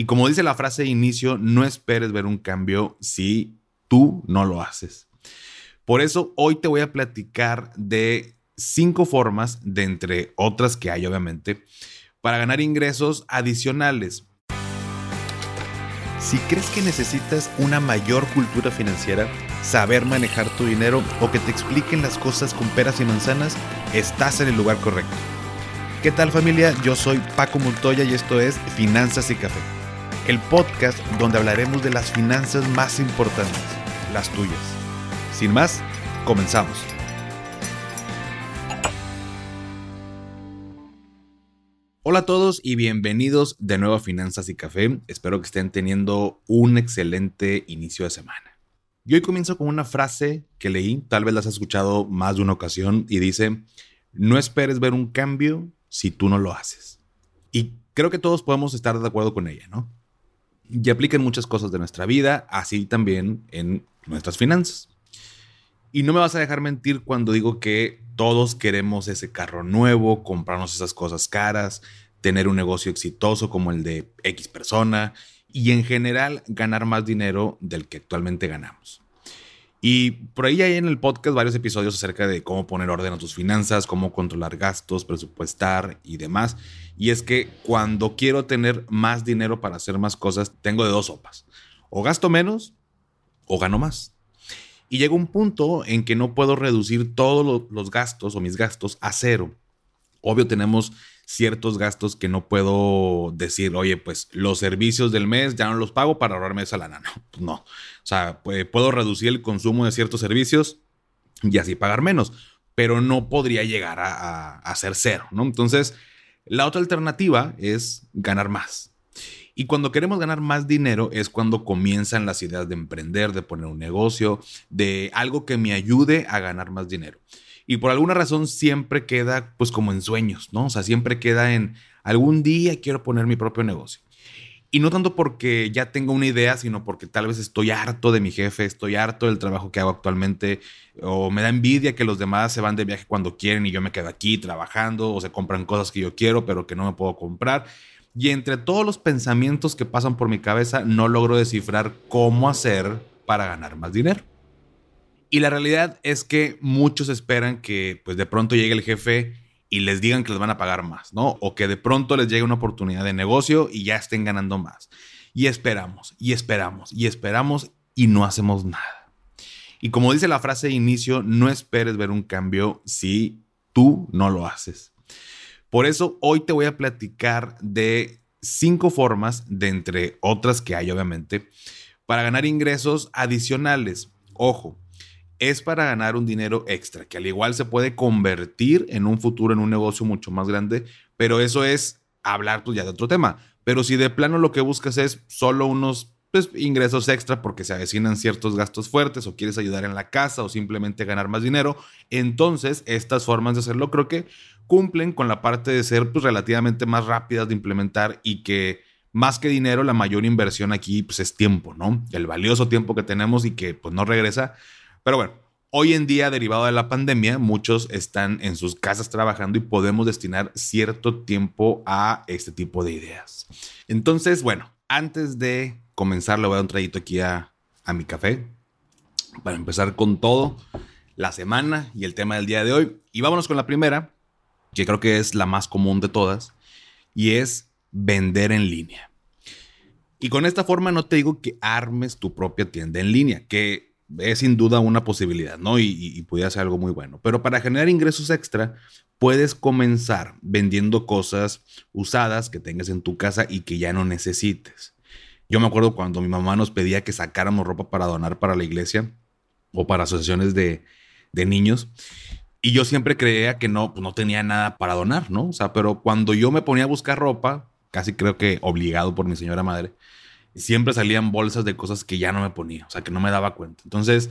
Y como dice la frase de inicio, no esperes ver un cambio si tú no lo haces. Por eso hoy te voy a platicar de cinco formas, de entre otras que hay obviamente, para ganar ingresos adicionales. Si crees que necesitas una mayor cultura financiera, saber manejar tu dinero o que te expliquen las cosas con peras y manzanas, estás en el lugar correcto. ¿Qué tal familia? Yo soy Paco Montoya y esto es Finanzas y Café, el podcast donde hablaremos de las finanzas más importantes, las tuyas. Sin más, comenzamos. Hola a todos y bienvenidos de nuevo a Finanzas y Café. Espero que estén teniendo un excelente inicio de semana. Y hoy comienzo con una frase que leí, tal vez la has escuchado más de una ocasión, y dice, no esperes ver un cambio si tú no lo haces. Y creo que todos podemos estar de acuerdo con ella, ¿no? Y aplica en muchas cosas de nuestra vida, así también en nuestras finanzas. Y no me vas a dejar mentir cuando digo que todos queremos ese carro nuevo, comprarnos esas cosas caras, tener un negocio exitoso como el de X persona y en general ganar más dinero del que actualmente ganamos. Y por ahí hay en el podcast varios episodios acerca de cómo poner orden a tus finanzas, cómo controlar gastos, presupuestar y demás. Y es que cuando quiero tener más dinero para hacer más cosas, tengo de dos sopas. O gasto menos o gano más. Y llega un punto en que no puedo reducir todos los gastos o mis gastos a cero. Obvio tenemos ciertos gastos que no puedo decir, oye, pues los servicios del mes ya no los pago para ahorrarme esa lana. No, pues no. O sea, puedo reducir el consumo de ciertos servicios y así pagar menos, pero no podría llegar a, a, ser cero, ¿no? Entonces, la otra alternativa es ganar más. Y cuando queremos ganar más dinero es cuando comienzan las ideas de emprender, de poner un negocio, de algo que me ayude a ganar más dinero. Y por alguna razón siempre queda pues como en sueños, ¿no? O sea, siempre queda en algún día quiero poner mi propio negocio. Y no tanto porque ya tengo una idea, sino porque tal vez estoy harto de mi jefe, estoy harto del trabajo que hago actualmente, o me da envidia que los demás se van de viaje cuando quieren y yo me quedo aquí trabajando, o se compran cosas que yo quiero pero que no me puedo comprar. Y entre todos los pensamientos que pasan por mi cabeza, no logro descifrar cómo hacer para ganar más dinero. Y la realidad es que muchos esperan que pues de pronto llegue el jefe y les digan que les van a pagar más, ¿no? O que de pronto les llegue una oportunidad de negocio y ya estén ganando más. Y esperamos, y esperamos, y esperamos y no hacemos nada. Y como dice la frase de inicio, no esperes ver un cambio si tú no lo haces. Por eso hoy te voy a platicar de cinco formas, de entre otras que hay obviamente, para ganar ingresos adicionales. Ojo, es para ganar un dinero extra, que al igual se puede convertir en un futuro en un negocio mucho más grande, pero eso es hablar pues ya de otro tema. Pero si de plano lo que buscas es solo unos pues, ingresos extra porque se avecinan ciertos gastos fuertes o quieres ayudar en la casa o simplemente ganar más dinero, entonces estas formas de hacerlo creo que cumplen con la parte de ser pues, relativamente más rápidas de implementar y que más que dinero, la mayor inversión aquí pues, es tiempo, ¿no? El valioso tiempo que tenemos y que pues no regresa. Pero bueno, hoy en día, derivado de la pandemia, muchos están en sus casas trabajando y podemos destinar cierto tiempo a este tipo de ideas. Entonces, bueno, antes de comenzar, le voy a dar un trayito aquí a, a mi café para empezar con todo la semana y el tema del día de hoy. Y vámonos con la primera, que creo que es la más común de todas, y es vender en línea. Y con esta forma no te digo que armes tu propia tienda en línea, que es sin duda una posibilidad, ¿no? Y, y, puede ser algo muy bueno. Pero para generar ingresos extra, puedes comenzar vendiendo cosas usadas que tengas en tu casa y que ya no necesites. Yo me acuerdo cuando mi mamá nos pedía que sacáramos ropa para donar para la iglesia o para asociaciones de, de niños. Y yo siempre creía que no, pues no tenía nada para donar, ¿no? O sea, pero cuando yo me ponía a buscar ropa, casi creo que obligado por mi señora madre, siempre salían bolsas de cosas que ya no me ponía, o sea, que no me daba cuenta. Entonces,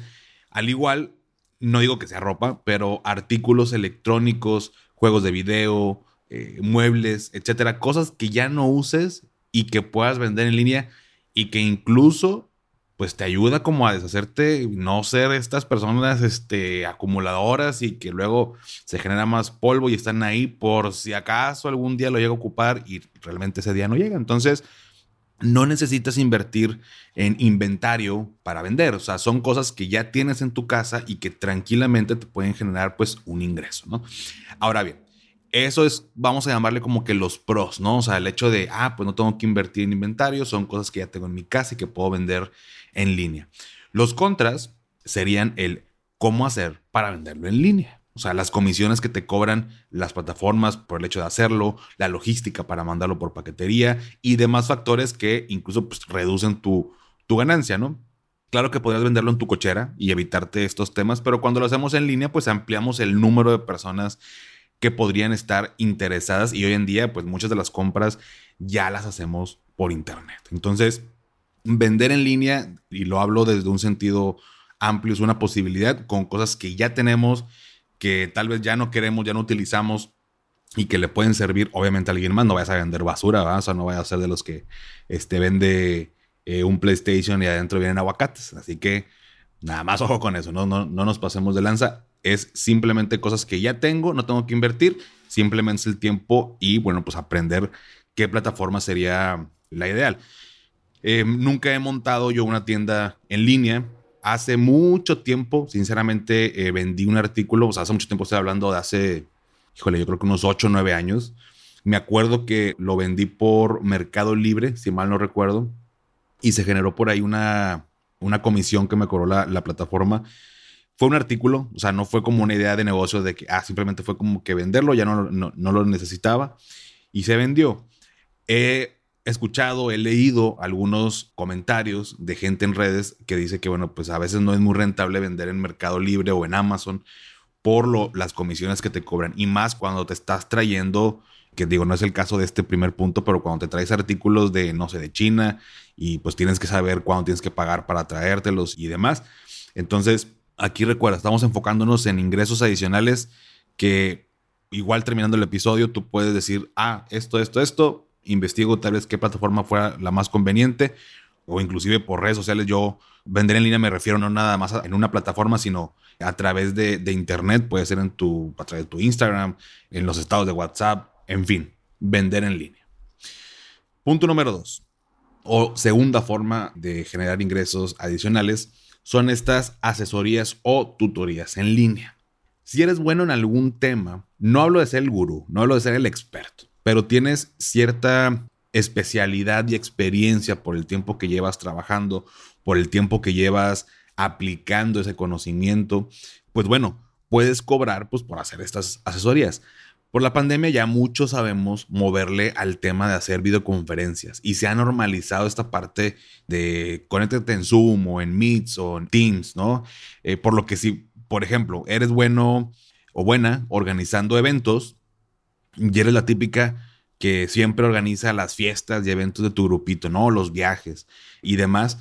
al igual, no digo que sea ropa, pero artículos electrónicos, juegos de video, eh, muebles, etcétera, cosas que ya no uses y que puedas vender en línea y que incluso pues te ayuda como a deshacerte, no ser estas personas este, acumuladoras y que luego se genera más polvo y están ahí por si acaso algún día lo llega a ocupar y realmente ese día no llega. Entonces, no necesitas invertir en inventario para vender. O sea, son cosas que ya tienes en tu casa y que tranquilamente te pueden generar pues un ingreso, ¿no? Ahora bien, eso es, vamos a llamarle como que los pros, ¿no? O sea, el hecho de, ah, pues no tengo que invertir en inventario, son cosas que ya tengo en mi casa y que puedo vender en línea. Los contras serían el cómo hacer para venderlo en línea. O sea, las comisiones que te cobran las plataformas por el hecho de hacerlo, la logística para mandarlo por paquetería y demás factores que incluso pues, reducen tu, tu ganancia, ¿no? Claro que podrías venderlo en tu cochera y evitarte estos temas, pero cuando lo hacemos en línea, pues ampliamos el número de personas que podrían estar interesadas y hoy en día, pues muchas de las compras ya las hacemos por internet. Entonces, vender en línea, y lo hablo desde un sentido amplio, es una posibilidad con cosas que ya tenemos que tal vez ya no queremos, ya no utilizamos y que le pueden servir, obviamente, a alguien más. No vayas a vender basura, ¿verdad? o sea, no vayas a ser de los que este, vende eh, un PlayStation y adentro vienen aguacates. Así que nada más ojo con eso, no, no, no nos pasemos de lanza. Es simplemente cosas que ya tengo, no tengo que invertir, simplemente es el tiempo y, bueno, pues aprender qué plataforma sería la ideal. Eh, nunca he montado yo una tienda en línea hace mucho tiempo, sinceramente, eh, vendí un artículo, o sea, hace mucho tiempo estoy hablando de hace, híjole, yo creo que unos 8 o 9 años. Me acuerdo que lo vendí por Mercado Libre, si mal no recuerdo, y se generó por ahí una, una comisión que me cobró la, la plataforma. Fue un artículo, o sea, no fue como una idea de negocio de que, ah, simplemente fue como que venderlo, ya no, no, no lo necesitaba y se vendió. Eh, escuchado, he leído algunos comentarios de gente en redes que dice que, bueno, pues a veces no es muy rentable vender en Mercado Libre o en Amazon por lo, las comisiones que te cobran. Y más cuando te estás trayendo, que digo, no es el caso de este primer punto, pero cuando te traes artículos de, no sé, de China y pues tienes que saber cuándo tienes que pagar para traértelos y demás. Entonces, aquí recuerda, estamos enfocándonos en ingresos adicionales que igual terminando el episodio tú puedes decir, ah, esto, esto, esto, investigo tal vez qué plataforma fuera la más conveniente o inclusive por redes sociales. Yo vender en línea me refiero no nada más en una plataforma, sino a través de, internet, puede ser en tu, a través de tu Instagram, en los estados de WhatsApp, en fin, vender en línea. Punto número dos, o segunda forma de generar ingresos adicionales, son estas asesorías o tutorías en línea. Si eres bueno en algún tema, no hablo de ser el gurú, no hablo de ser el experto pero tienes cierta especialidad y experiencia por el tiempo que llevas trabajando, por el tiempo que llevas aplicando ese conocimiento, pues bueno, puedes cobrar pues por hacer estas asesorías. Por la pandemia ya muchos sabemos moverle al tema de hacer videoconferencias y se ha normalizado esta parte de conéctate en Zoom o en Meets o en Teams, ¿no? Eh, por lo que si, por ejemplo, eres bueno o buena organizando eventos, y eres la típica que siempre organiza las fiestas y eventos de tu grupito, ¿no? Los viajes y demás.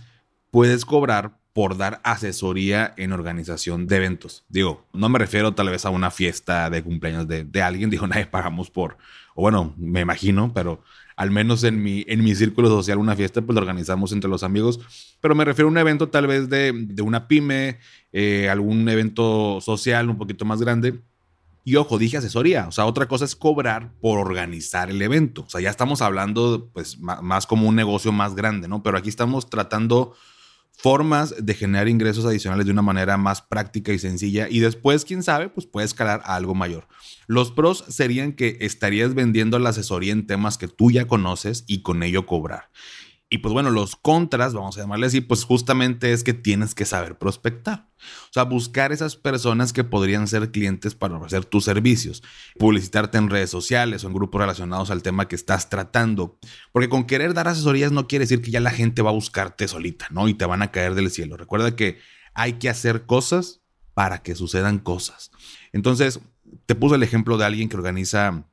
Puedes cobrar por dar asesoría en organización de eventos. Digo, no me refiero tal vez a una fiesta de cumpleaños de, de alguien, digo, nadie pagamos por, o bueno, me imagino, pero al menos en mi, en mi círculo social, una fiesta, pues lo organizamos entre los amigos, pero me refiero a un evento tal vez de, de una pyme, eh, algún evento social un poquito más grande, y ojo, dije asesoría, o sea, otra cosa es cobrar por organizar el evento. O sea, ya estamos hablando pues más como un negocio más grande, ¿no? Pero aquí estamos tratando formas de generar ingresos adicionales de una manera más práctica y sencilla y después, quién sabe, pues puede escalar a algo mayor. Los pros serían que estarías vendiendo la asesoría en temas que tú ya conoces y con ello cobrar. Y pues bueno, los contras, vamos a llamarle así, pues justamente es que tienes que saber prospectar. O sea, buscar esas personas que podrían ser clientes para ofrecer tus servicios, publicitarte en redes sociales o en grupos relacionados al tema que estás tratando. Porque con querer dar asesorías no quiere decir que ya la gente va a buscarte solita, ¿no? Y te van a caer del cielo. Recuerda que hay que hacer cosas para que sucedan cosas. Entonces, te puse el ejemplo de alguien que organiza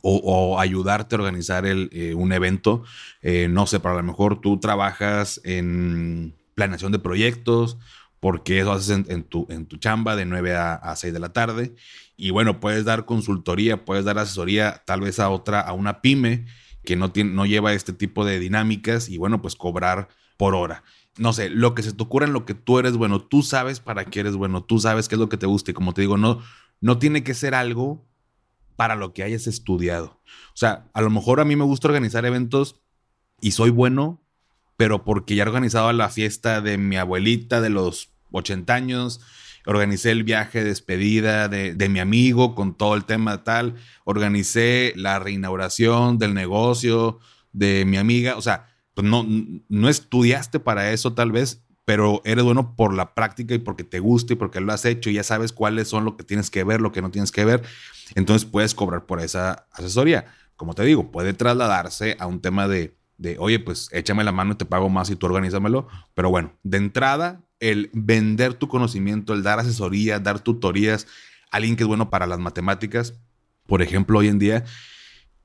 o, ayudarte a organizar eh, un evento. Eh, no sé, para lo mejor tú trabajas en planeación de proyectos, porque eso haces en, tu, en tu chamba de 9 a, 6 de la tarde. Y bueno, puedes dar consultoría, puedes dar asesoría tal vez a otra, a una pyme que no, tiene, no lleva este tipo de dinámicas y bueno, pues cobrar por hora. No sé, lo que se te ocurra en lo que tú eres bueno, tú sabes para qué eres bueno, tú sabes qué es lo que te gusta y como te digo, no, no tiene que ser algo para lo que hayas estudiado. O sea, a lo mejor a mí me gusta organizar eventos y soy bueno, pero porque ya he organizado la fiesta de mi abuelita de los 80 años, organicé el viaje de despedida de, de, mi amigo con todo el tema tal, organicé la reinauguración del negocio de mi amiga, o sea, pues no, no estudiaste para eso tal vez, pero eres bueno por la práctica y porque te gusta y porque lo has hecho y ya sabes cuáles son lo que tienes que ver, lo que no tienes que ver, entonces puedes cobrar por esa asesoría. Como te digo, puede trasladarse a un tema de, de oye, pues échame la mano y te pago más y tú organízamelo, pero bueno, de entrada, el vender tu conocimiento, el dar asesoría, dar tutorías alguien que es bueno para las matemáticas, por ejemplo, hoy en día,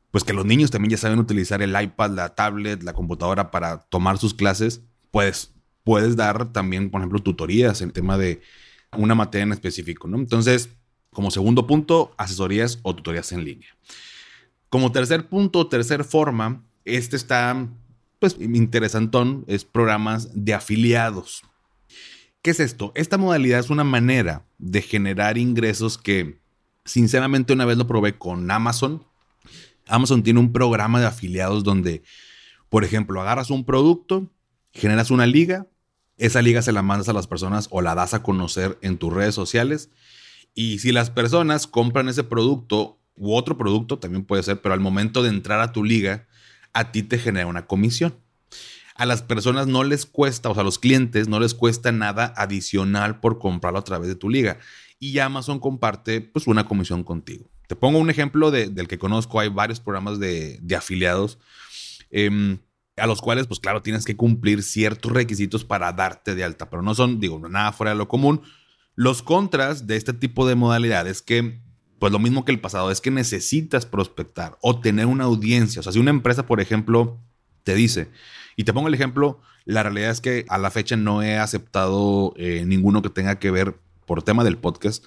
pues que los niños también ya saben utilizar el iPad, la tablet, la computadora para tomar sus clases, pues puedes dar también, por ejemplo, tutorías en tema de una materia en específico, ¿no? Entonces, como segundo punto, asesorías o tutorías en línea. Como tercer punto, tercer forma, este está, pues, interesantón, es programas de afiliados. ¿Qué es esto? Esta modalidad es una manera de generar ingresos que, sinceramente, una vez lo probé con Amazon. Amazon tiene un programa de afiliados donde, por ejemplo, agarras un producto, generas una liga, esa liga se la mandas a las personas o la das a conocer en tus redes sociales. Y si las personas compran ese producto u otro producto, también puede ser, pero al momento de entrar a tu liga, a ti te genera una comisión. A las personas no les cuesta, o sea, a los clientes no les cuesta nada adicional por comprarlo a través de tu liga. Y Amazon comparte pues una comisión contigo. Te pongo un ejemplo del que conozco. Hay varios programas de, afiliados em, a los cuales, pues claro, tienes que cumplir ciertos requisitos para darte de alta, pero no son, digo, nada fuera de lo común. Los contras de este tipo de modalidades que, pues lo mismo que el pasado, es que necesitas prospectar o tener una audiencia. O sea, si una empresa, por ejemplo, te dice, y te pongo el ejemplo, la realidad es que a la fecha no he aceptado eh, ninguno que tenga que ver, por tema del podcast,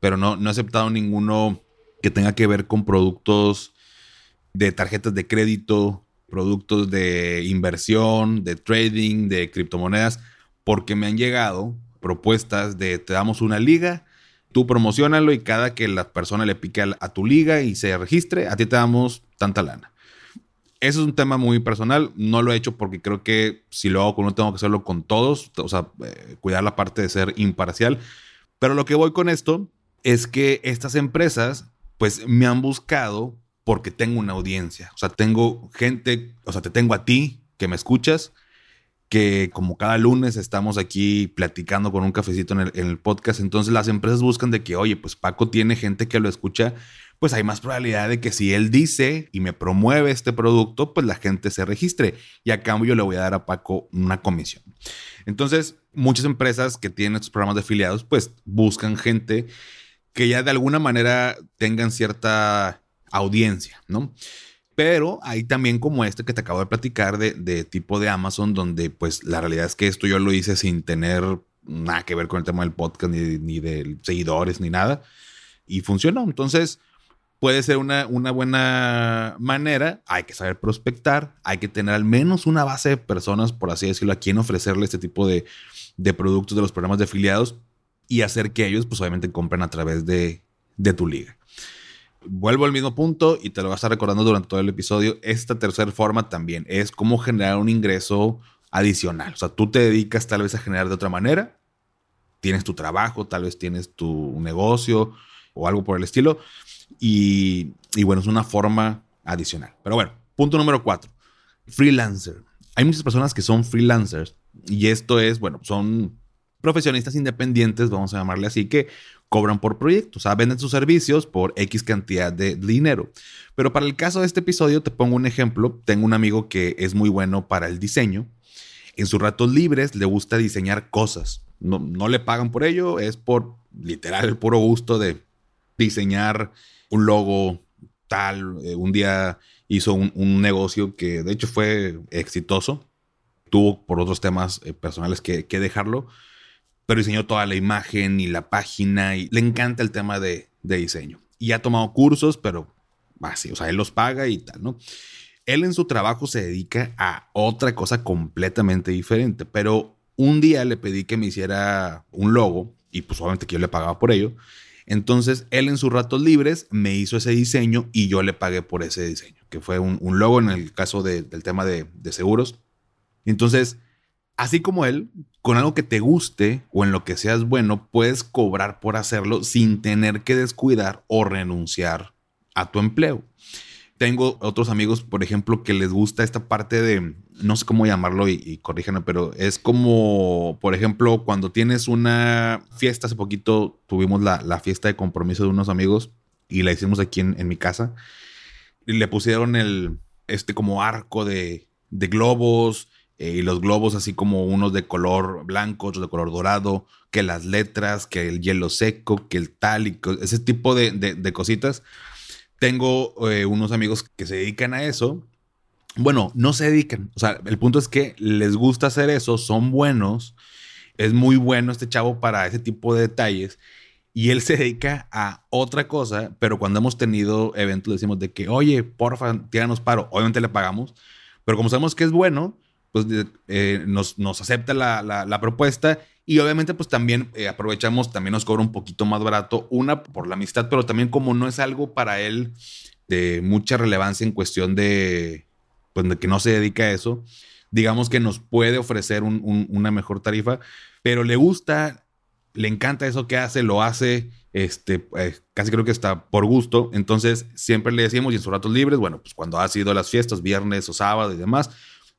pero no, no he aceptado ninguno que tenga que ver con productos de tarjetas de crédito, productos de inversión, de trading, de criptomonedas, porque me han llegado propuestas de te damos una liga, tú promocionalo y cada que la persona le pique a, tu liga y se registre, a ti te damos tanta lana. Eso es un tema muy personal, no lo he hecho porque creo que si lo hago con uno tengo que hacerlo con todos, o sea, eh, cuidar la parte de ser imparcial. Pero lo que voy con esto es que estas empresas pues me han buscado porque tengo una audiencia, o sea, tengo gente, o sea, te tengo a ti que me escuchas, que como cada lunes estamos aquí platicando con un cafecito en el, podcast, entonces las empresas buscan de que, oye, pues Paco tiene gente que lo escucha, pues hay más probabilidad de que si él dice y me promueve este producto, pues la gente se registre. Y a cambio yo le voy a dar a Paco una comisión. Entonces, muchas empresas que tienen estos programas de afiliados, pues buscan gente que ya de alguna manera tengan cierta audiencia, ¿no? Pero hay también como este que te acabo de platicar de, tipo de Amazon, donde pues la realidad es que esto yo lo hice sin tener nada que ver con el tema del podcast, ni, de seguidores, ni nada. Y funcionó. Entonces, puede ser una, una, buena manera. Hay que saber prospectar, hay que tener al menos una base de personas, por así decirlo, a quien ofrecerle este tipo de, de productos de los programas de afiliados y hacer que ellos, pues obviamente, compren a través de, de tu liga vuelvo al mismo punto y te lo vas a estar recordando durante todo el episodio. Esta tercera forma también es cómo generar un ingreso adicional. O sea, tú te dedicas tal vez a generar de otra manera. Tienes tu trabajo, tal vez tienes tu negocio o algo por el estilo. Y, y bueno, es una forma adicional. Pero bueno, punto número cuatro. Freelancer. Hay muchas personas que son freelancers y esto es, bueno, son profesionistas independientes, vamos a llamarle así, que cobran por proyecto, o sea, venden sus servicios por X cantidad de dinero. Pero para el caso de este episodio, te pongo un ejemplo. Tengo un amigo que es muy bueno para el diseño. En sus ratos libres le gusta diseñar cosas. No, no le pagan por ello, es por literal el puro gusto de diseñar un logo tal. Eh, un día hizo un, negocio que de hecho fue exitoso. Tuvo por otros temas eh, personales que, que dejarlo pero diseñó toda la imagen y la página y le encanta el tema de, diseño. Y ha tomado cursos, pero así, o sea, él los paga y tal, ¿no? Él en su trabajo se dedica a otra cosa completamente diferente, pero un día le pedí que me hiciera un logo y pues obviamente que yo le pagaba por ello. Entonces, él en sus ratos libres me hizo ese diseño y yo le pagué por ese diseño, que fue un, logo en el caso del tema de, de seguros. Entonces, así como él, con algo que te guste o en lo que seas bueno, puedes cobrar por hacerlo sin tener que descuidar o renunciar a tu empleo. Tengo otros amigos, por ejemplo, que les gusta esta parte de, no sé cómo llamarlo y, y corríjanme, pero es como, por ejemplo, cuando tienes una fiesta, hace poquito tuvimos la, fiesta de compromiso de unos amigos y la hicimos aquí en, mi casa. Y le pusieron el, este como arco de, globos eh, y los globos así como unos de color blanco, otros de color dorado, que las letras, que el hielo seco, que el tálico, ese tipo de, de cositas tengo eh, unos amigos que se dedican a eso. Bueno, no se dedican. O sea, el punto es que les gusta hacer eso, son buenos. Es muy bueno este chavo para ese tipo de detalles. Y él se dedica a otra cosa, pero cuando hemos tenido eventos decimos de que, oye, porfa, tíranos paro. Obviamente le pagamos, pero como sabemos que es bueno, pues eh, nos, nos, acepta la, la propuesta y obviamente pues también eh, aprovechamos, también nos cobra un poquito más barato, una por la amistad, pero también como no es algo para él de mucha relevancia en cuestión de, pues de que no se dedica a eso, digamos que nos puede ofrecer una mejor tarifa, pero le gusta, le encanta eso que hace, lo hace, este, eh, casi creo que está por gusto, entonces siempre le decimos y en sus ratos libres, bueno, pues cuando ha sido las fiestas, viernes o sábado y demás,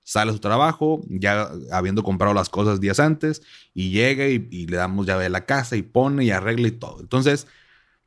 sale a su trabajo, ya habiendo comprado las cosas días antes, y llega y, le damos llave de la casa y pone y arregla y todo. Entonces,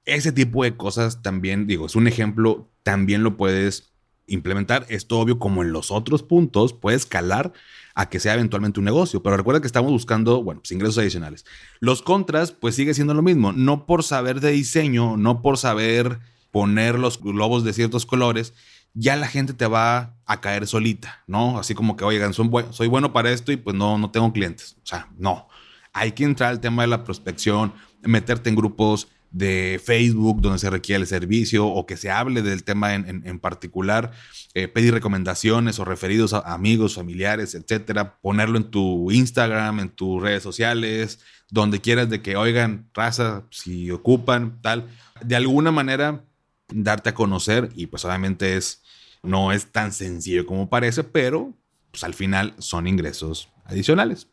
ese tipo de cosas también, digo, es un ejemplo, también lo puedes implementar. Esto obvio, como en los otros puntos, puede escalar a que sea eventualmente un negocio. Pero recuerda que estamos buscando, bueno, pues ingresos adicionales. Los contras, pues sigue siendo lo mismo. No por saber de diseño, no por saber poner los globos de ciertos colores, ya la gente te va a caer solita, ¿no? Así como que, oigan, soy bueno para esto y pues no, no tengo clientes. O sea, no. Hay que entrar al tema de la prospección, meterte en grupos de Facebook donde se requiere el servicio o que se hable del tema en, particular, eh, pedir recomendaciones o referidos a amigos, familiares, etcétera, ponerlo en tu Instagram, en tus redes sociales, donde quieras de que, oigan, raza, si ocupan, tal. De alguna manera, darte a conocer y pues obviamente es, no es tan sencillo como parece, pero pues al final son ingresos adicionales.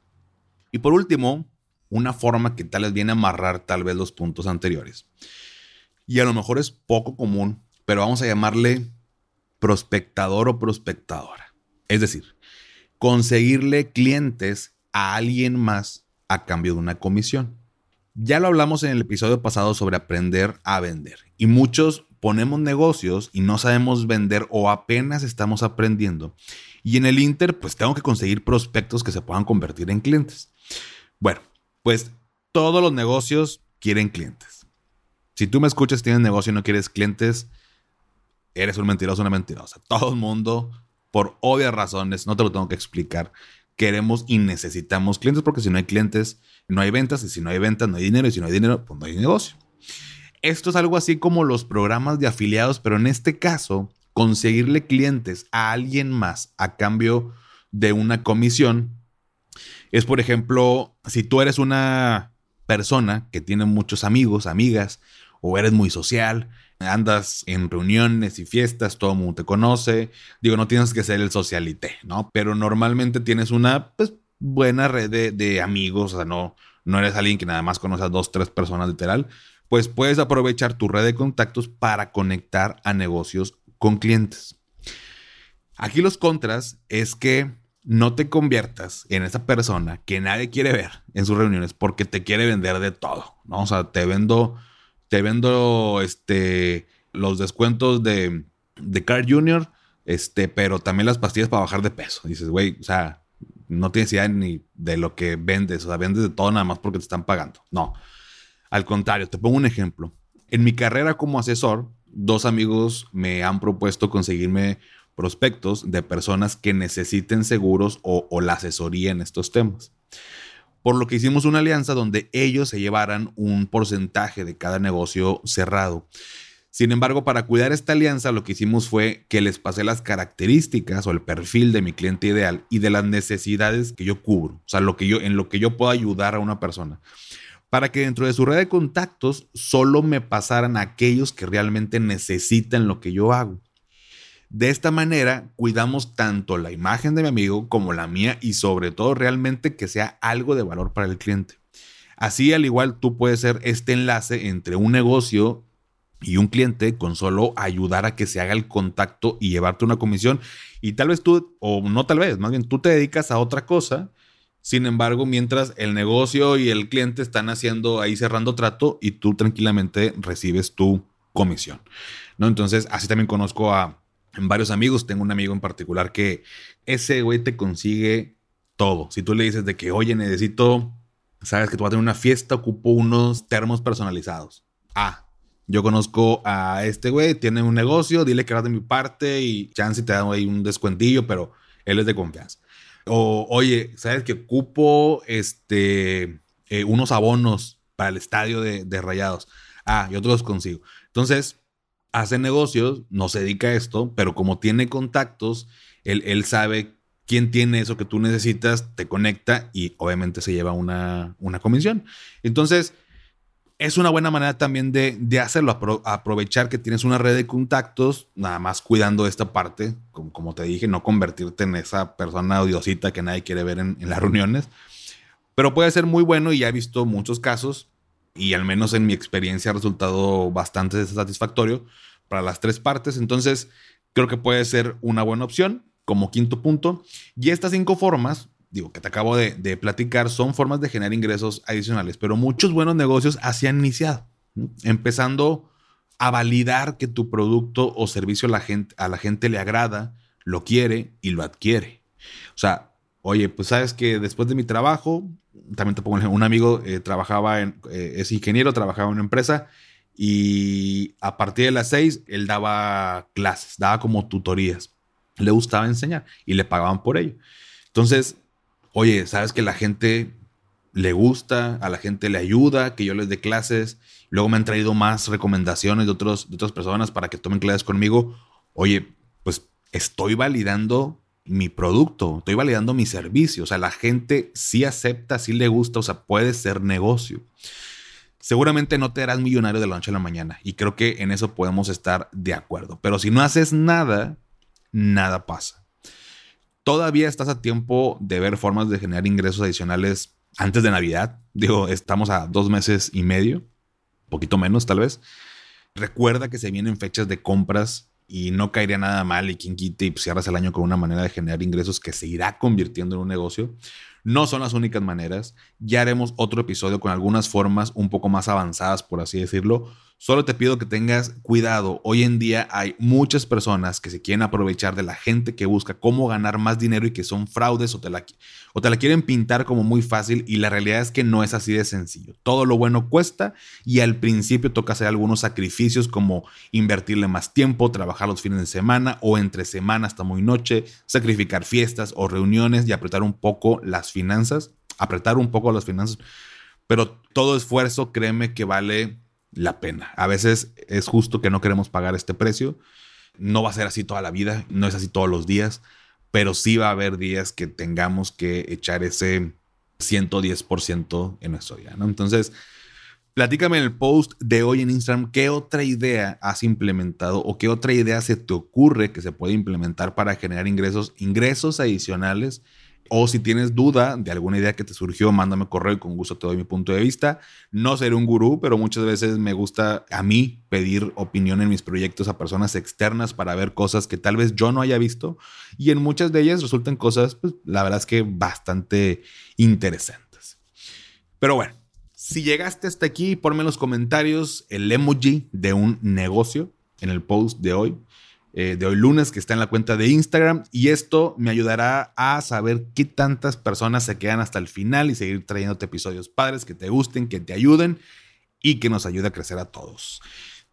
Y por último, una forma que tal vez viene a amarrar tal vez los puntos anteriores. Y a lo mejor es poco común, pero vamos a llamarle prospectador o prospectadora. Es decir, conseguirle clientes a alguien más a cambio de una comisión. Ya lo hablamos en el episodio pasado sobre aprender a vender y muchos ponemos negocios y no sabemos vender o apenas estamos aprendiendo. Y en el Inter, pues tengo que conseguir prospectos que se puedan convertir en clientes. Bueno, pues todos los negocios quieren clientes. Si tú me escuchas, tienes negocio y no quieres clientes, eres un mentiroso, una mentirosa. Todo el mundo, por obvias razones, no te lo tengo que explicar, queremos y necesitamos clientes porque si no hay clientes, no hay ventas y si no hay ventas, no hay dinero y si no hay dinero, pues no hay negocio. Esto es algo así como los programas de afiliados, pero en este caso, conseguirle clientes a alguien más a cambio de una comisión es, por ejemplo, si tú eres una persona que tiene muchos amigos, amigas, o eres muy social, andas en reuniones y fiestas, todo el mundo te conoce. Digo, no tienes que ser el socialité, ¿no? Pero normalmente tienes una pues, buena red de, de, amigos, o sea, no, no eres alguien que nada más conoce a dos, tres personas literal pues puedes aprovechar tu red de contactos para conectar a negocios con clientes. Aquí los contras es que no te conviertas en esa persona que nadie quiere ver en sus reuniones porque te quiere vender de todo, ¿no? O sea, te vendo, te vendo este, los descuentos de, de Car Junior, este, pero también las pastillas para bajar de peso. Dices, güey, o sea, no tienes idea ni de lo que vendes, o sea, vendes de todo nada más porque te están pagando. No. Al contrario, te pongo un ejemplo. En mi carrera como asesor, dos amigos me han propuesto conseguirme prospectos de personas que necesiten seguros o, la asesoría en estos temas. Por lo que hicimos una alianza donde ellos se llevaran un porcentaje de cada negocio cerrado. Sin embargo, para cuidar esta alianza, lo que hicimos fue que les pasé las características o el perfil de mi cliente ideal y de las necesidades que yo cubro, o sea, lo que yo, en lo que yo puedo ayudar a una persona para que dentro de su red de contactos solo me pasaran aquellos que realmente necesitan lo que yo hago. De esta manera, cuidamos tanto la imagen de mi amigo como la mía y sobre todo realmente que sea algo de valor para el cliente. Así, al igual, tú puedes ser este enlace entre un negocio y un cliente con solo ayudar a que se haga el contacto y llevarte una comisión. Y tal vez tú, o no tal vez, más bien tú te dedicas a otra cosa. Sin embargo, mientras el negocio y el cliente están haciendo ahí cerrando trato y tú tranquilamente recibes tu comisión. ¿no? Entonces, así también conozco a varios amigos. Tengo un amigo en particular que ese güey te consigue todo. Si tú le dices de que, oye, necesito, sabes que tú vas a tener una fiesta, ocupo unos termos personalizados. Ah, yo conozco a este güey, tiene un negocio, dile que vas de mi parte y chance te da ahí un descuentillo, pero él es de confianza. O, oye, ¿sabes que ocupo este, eh, unos abonos para el estadio de, Rayados? Ah, yo te los consigo. Entonces, hace negocios, no se dedica a esto, pero como tiene contactos, él, sabe quién tiene eso que tú necesitas, te conecta y obviamente se lleva una, una comisión. Entonces, es una buena manera también de, hacerlo, aprovechar que tienes una red de contactos, nada más cuidando esta parte, como, te dije, no convertirte en esa persona odiosita que nadie quiere ver en, en las reuniones, pero puede ser muy bueno y ya he visto muchos casos y al menos en mi experiencia ha resultado bastante satisfactorio para las tres partes. Entonces, creo que puede ser una buena opción como quinto punto. Y estas cinco formas, digo, que te acabo de, platicar, son formas de generar ingresos adicionales, pero muchos buenos negocios así han iniciado, empezando a validar que tu producto o servicio a la, gente, a la gente le agrada, lo quiere y lo adquiere. O sea, oye, pues sabes que después de mi trabajo también te pongo un amigo, eh, trabajaba en, eh, es ingeniero, trabajaba en una empresa y a partir de las seis él daba clases, daba como tutorías. Le gustaba enseñar y le pagaban por ello. Entonces, oye, sabes que la gente le gusta, a la gente le ayuda que yo les dé clases. Luego me han traído más recomendaciones de, otros, de otras personas para que tomen clases conmigo. Oye, pues estoy validando mi producto, estoy validando mi servicio. O sea, la gente sí acepta, sí le gusta, o sea, puede ser negocio. Seguramente no te harás millonario de la noche a la mañana y creo que en eso podemos estar de acuerdo. Pero si no haces nada, nada pasa. Todavía estás a tiempo de ver formas de generar ingresos adicionales antes de Navidad. Digo, estamos a dos meses y medio, poquito menos tal vez. Recuerda que se vienen fechas de compras y no caería nada mal y quien quite y cierras el año con una manera de generar ingresos que se irá convirtiendo en un negocio. No son las únicas maneras. Ya haremos otro episodio con algunas formas un poco más avanzadas, por así decirlo, Solo te pido que tengas cuidado. Hoy en día hay muchas personas que se quieren aprovechar de la gente que busca cómo ganar más dinero y que son fraudes o te, la, o te la quieren pintar como muy fácil y la realidad es que no es así de sencillo. Todo lo bueno cuesta y al principio toca hacer algunos sacrificios como invertirle más tiempo, trabajar los fines de semana o entre semana hasta muy noche, sacrificar fiestas o reuniones y apretar un poco las finanzas, apretar un poco las finanzas. Pero todo esfuerzo, créeme que vale la pena. A veces es justo que no queremos pagar este precio. No va a ser así toda la vida, no es así todos los días, pero sí va a haber días que tengamos que echar ese 110% en nuestro día, ¿no? Entonces, platícame en el post de hoy en Instagram qué otra idea has implementado o qué otra idea se te ocurre que se puede implementar para generar ingresos, ingresos adicionales o si tienes duda de alguna idea que te surgió, mándame correo y con gusto te doy mi punto de vista. No seré un gurú, pero muchas veces me gusta a mí pedir opinión en mis proyectos a personas externas para ver cosas que tal vez yo no haya visto. Y en muchas de ellas resultan cosas, pues la verdad es que bastante interesantes. Pero bueno, si llegaste hasta aquí, ponme en los comentarios el emoji de un negocio en el post de hoy. Eh, de hoy lunes que está en la cuenta de Instagram y esto me ayudará a saber qué tantas personas se quedan hasta el final y seguir trayéndote episodios padres que te gusten, que te ayuden y que nos ayude a crecer a todos.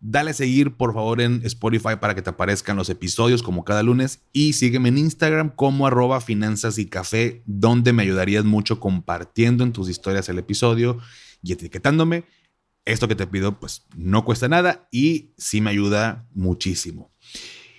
Dale a seguir por favor en Spotify para que te aparezcan los episodios como cada lunes y sígueme en Instagram como arroba finanzas y café donde me ayudarías mucho compartiendo en tus historias el episodio y etiquetándome. Esto que te pido pues no cuesta nada y sí me ayuda muchísimo.